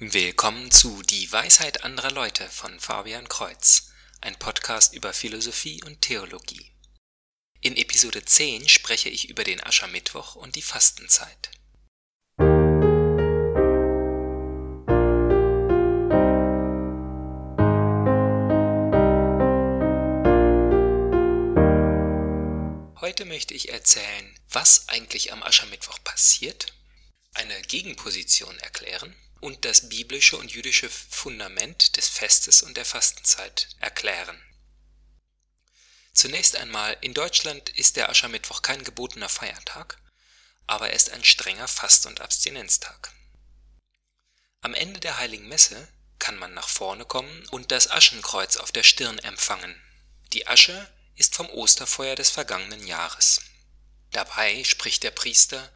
Willkommen zu Die Weisheit anderer Leute von Fabian Kreuz, ein Podcast über Philosophie und Theologie. In Episode 10 spreche ich über den Aschermittwoch und die Fastenzeit. Heute möchte ich erzählen, was eigentlich am Aschermittwoch passiert, eine Gegenposition erklären und das biblische und jüdische Fundament des Festes und der Fastenzeit erklären. Zunächst einmal, in Deutschland ist der Aschermittwoch kein gebotener Feiertag, aber er ist ein strenger Fast- und Abstinenztag. Am Ende der heiligen Messe kann man nach vorne kommen und das Aschenkreuz auf der Stirn empfangen. Die Asche ist vom Osterfeuer des vergangenen Jahres. Dabei spricht der Priester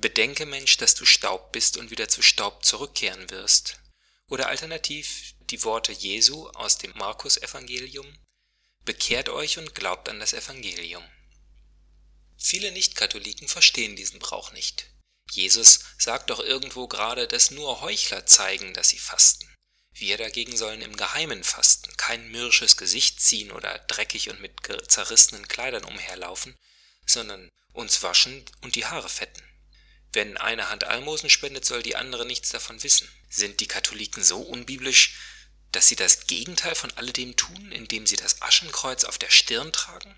Bedenke, Mensch, dass du Staub bist und wieder zu Staub zurückkehren wirst. Oder alternativ die Worte Jesu aus dem Markus-Evangelium: Bekehrt euch und glaubt an das Evangelium. Viele Nichtkatholiken verstehen diesen Brauch nicht. Jesus sagt doch irgendwo gerade, dass nur Heuchler zeigen, dass sie fasten. Wir dagegen sollen im Geheimen fasten, kein mürrisches Gesicht ziehen oder dreckig und mit zerrissenen Kleidern umherlaufen, sondern uns waschen und die Haare fetten. Wenn eine Hand Almosen spendet, soll die andere nichts davon wissen. Sind die Katholiken so unbiblisch, dass sie das Gegenteil von alledem tun, indem sie das Aschenkreuz auf der Stirn tragen?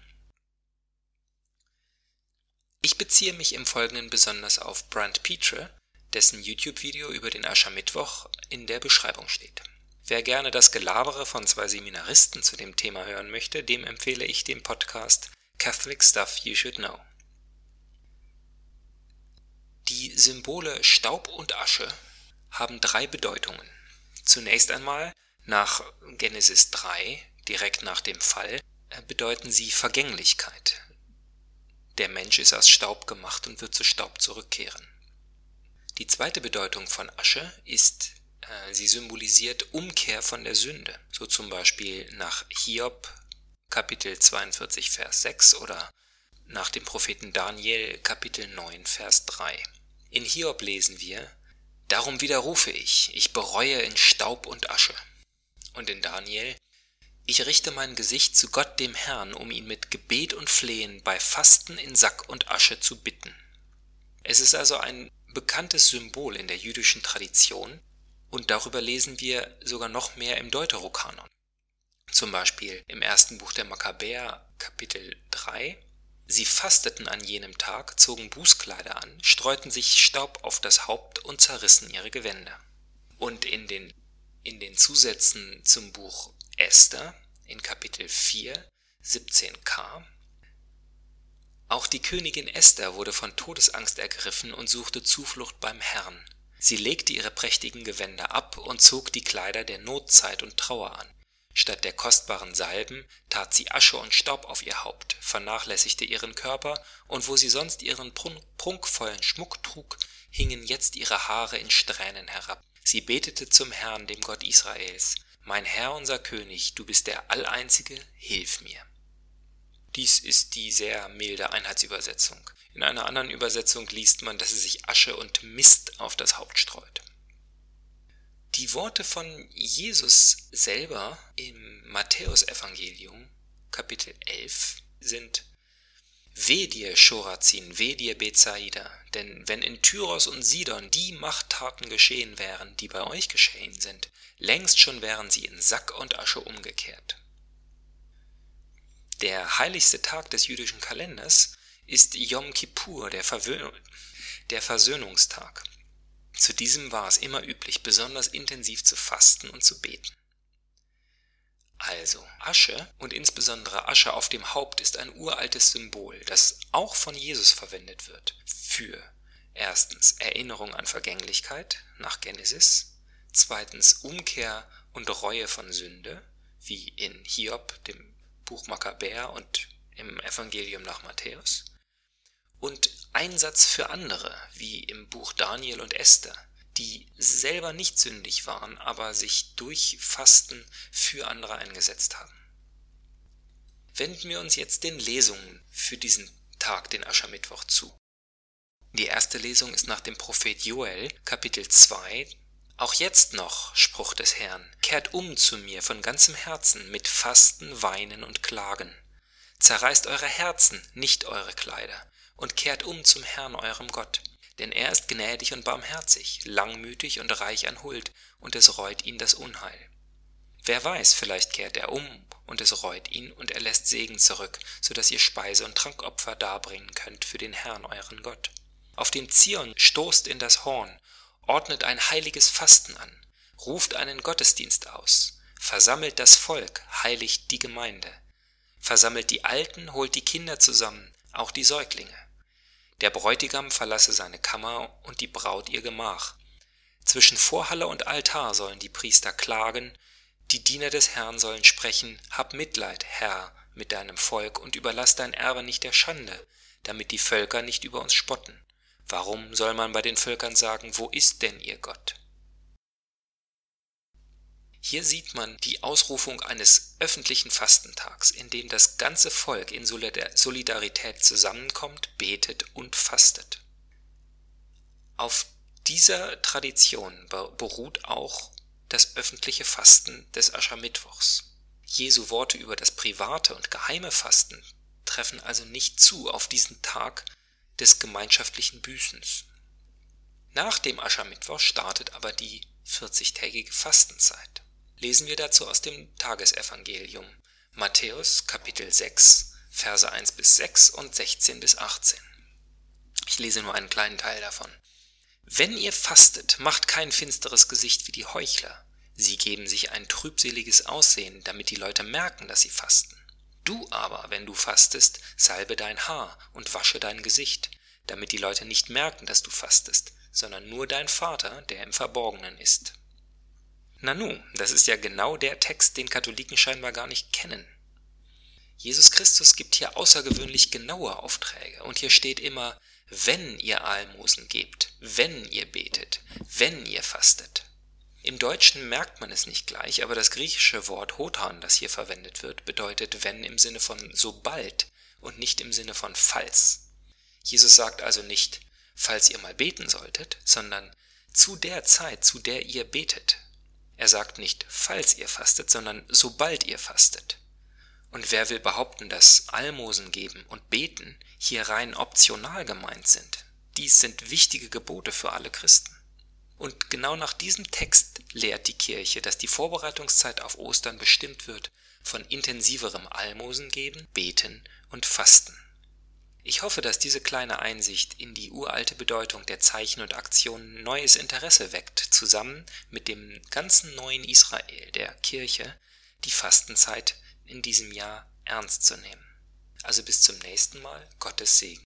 Ich beziehe mich im Folgenden besonders auf Brand Petre, dessen YouTube-Video über den Aschermittwoch in der Beschreibung steht. Wer gerne das Gelabere von zwei Seminaristen zu dem Thema hören möchte, dem empfehle ich den Podcast Catholic Stuff You Should Know. Die Symbole Staub und Asche haben drei Bedeutungen. Zunächst einmal nach Genesis 3, direkt nach dem Fall, äh, bedeuten sie Vergänglichkeit. Der Mensch ist aus Staub gemacht und wird zu Staub zurückkehren. Die zweite Bedeutung von Asche ist, äh, sie symbolisiert Umkehr von der Sünde, so zum Beispiel nach Hiob Kapitel 42 Vers 6 oder nach dem Propheten Daniel Kapitel 9 Vers 3. In Hiob lesen wir, Darum widerrufe ich, ich bereue in Staub und Asche. Und in Daniel, ich richte mein Gesicht zu Gott dem Herrn, um ihn mit Gebet und Flehen bei Fasten in Sack und Asche zu bitten. Es ist also ein bekanntes Symbol in der jüdischen Tradition, und darüber lesen wir sogar noch mehr im Deuterokanon. Zum Beispiel im ersten Buch der Makkabäer Kapitel 3 Sie fasteten an jenem Tag, zogen Bußkleider an, streuten sich Staub auf das Haupt und zerrissen ihre Gewänder. Und in den, in den Zusätzen zum Buch Esther in Kapitel 4, 17k Auch die Königin Esther wurde von Todesangst ergriffen und suchte Zuflucht beim Herrn. Sie legte ihre prächtigen Gewänder ab und zog die Kleider der Notzeit und Trauer an. Statt der kostbaren Salben tat sie Asche und Staub auf ihr Haupt, vernachlässigte ihren Körper, und wo sie sonst ihren prunkvollen Schmuck trug, hingen jetzt ihre Haare in Strähnen herab. Sie betete zum Herrn, dem Gott Israels, Mein Herr unser König, du bist der Alleinzige, hilf mir. Dies ist die sehr milde Einheitsübersetzung. In einer anderen Übersetzung liest man, dass sie sich Asche und Mist auf das Haupt streut. Die Worte von Jesus selber im Matthäusevangelium Kapitel 11 sind Weh dir, Chorazin, weh dir, Bethsaida, denn wenn in Tyros und Sidon die Machttaten geschehen wären, die bei euch geschehen sind, längst schon wären sie in Sack und Asche umgekehrt. Der heiligste Tag des jüdischen Kalenders ist Yom Kippur, der, Verwö der Versöhnungstag. Zu diesem war es immer üblich, besonders intensiv zu fasten und zu beten. Also, Asche und insbesondere Asche auf dem Haupt ist ein uraltes Symbol, das auch von Jesus verwendet wird. Für erstens Erinnerung an Vergänglichkeit nach Genesis, zweitens Umkehr und Reue von Sünde, wie in Hiob, dem Buch Makkabäer und im Evangelium nach Matthäus, und Einsatz für andere, wie im Buch Daniel und Esther, die selber nicht sündig waren, aber sich durch Fasten für andere eingesetzt haben. Wenden wir uns jetzt den Lesungen für diesen Tag, den Aschermittwoch, zu. Die erste Lesung ist nach dem Prophet Joel, Kapitel 2, Auch jetzt noch, Spruch des Herrn, kehrt um zu mir von ganzem Herzen mit Fasten, Weinen und Klagen. Zerreißt eure Herzen, nicht eure Kleider, und kehrt um zum Herrn eurem Gott. Denn er ist gnädig und barmherzig, langmütig und reich an Huld, und es reut ihn das Unheil. Wer weiß, vielleicht kehrt er um, und es reut ihn, und er lässt Segen zurück, so dass ihr Speise- und Trankopfer darbringen könnt für den Herrn euren Gott. Auf dem Zion stoßt in das Horn, ordnet ein heiliges Fasten an, ruft einen Gottesdienst aus, versammelt das Volk, heiligt die Gemeinde, versammelt die Alten, holt die Kinder zusammen, auch die Säuglinge. Der Bräutigam verlasse seine Kammer und die Braut ihr Gemach. Zwischen Vorhalle und Altar sollen die Priester klagen, die Diener des Herrn sollen sprechen, Hab Mitleid, Herr, mit deinem Volk und überlass dein Erbe nicht der Schande, damit die Völker nicht über uns spotten. Warum soll man bei den Völkern sagen, wo ist denn ihr Gott? Hier sieht man die Ausrufung eines öffentlichen Fastentags, in dem das ganze Volk in Solidarität zusammenkommt, betet und fastet. Auf dieser Tradition beruht auch das öffentliche Fasten des Aschermittwochs. Jesu Worte über das private und geheime Fasten treffen also nicht zu auf diesen Tag des gemeinschaftlichen Büßens. Nach dem Aschermittwoch startet aber die 40-tägige Fastenzeit. Lesen wir dazu aus dem Tagesevangelium Matthäus Kapitel 6 Verse 1 bis 6 und 16 bis 18. Ich lese nur einen kleinen Teil davon. Wenn ihr fastet, macht kein finsteres Gesicht wie die Heuchler. Sie geben sich ein trübseliges Aussehen, damit die Leute merken, dass sie fasten. Du aber, wenn du fastest, salbe dein Haar und wasche dein Gesicht, damit die Leute nicht merken, dass du fastest, sondern nur dein Vater, der im Verborgenen ist. Nanu, das ist ja genau der Text, den Katholiken scheinbar gar nicht kennen. Jesus Christus gibt hier außergewöhnlich genaue Aufträge, und hier steht immer, wenn ihr Almosen gebt, wenn ihr betet, wenn ihr fastet. Im Deutschen merkt man es nicht gleich, aber das griechische Wort hotan, das hier verwendet wird, bedeutet wenn im Sinne von sobald und nicht im Sinne von falls. Jesus sagt also nicht, falls ihr mal beten solltet, sondern zu der Zeit, zu der ihr betet. Er sagt nicht, falls ihr fastet, sondern sobald ihr fastet. Und wer will behaupten, dass Almosen geben und beten hier rein optional gemeint sind? Dies sind wichtige Gebote für alle Christen. Und genau nach diesem Text lehrt die Kirche, dass die Vorbereitungszeit auf Ostern bestimmt wird von intensiverem Almosen geben, beten und fasten. Ich hoffe, dass diese kleine Einsicht in die uralte Bedeutung der Zeichen und Aktionen neues Interesse weckt, zusammen mit dem ganzen neuen Israel, der Kirche, die Fastenzeit in diesem Jahr ernst zu nehmen. Also bis zum nächsten Mal, Gottes Segen.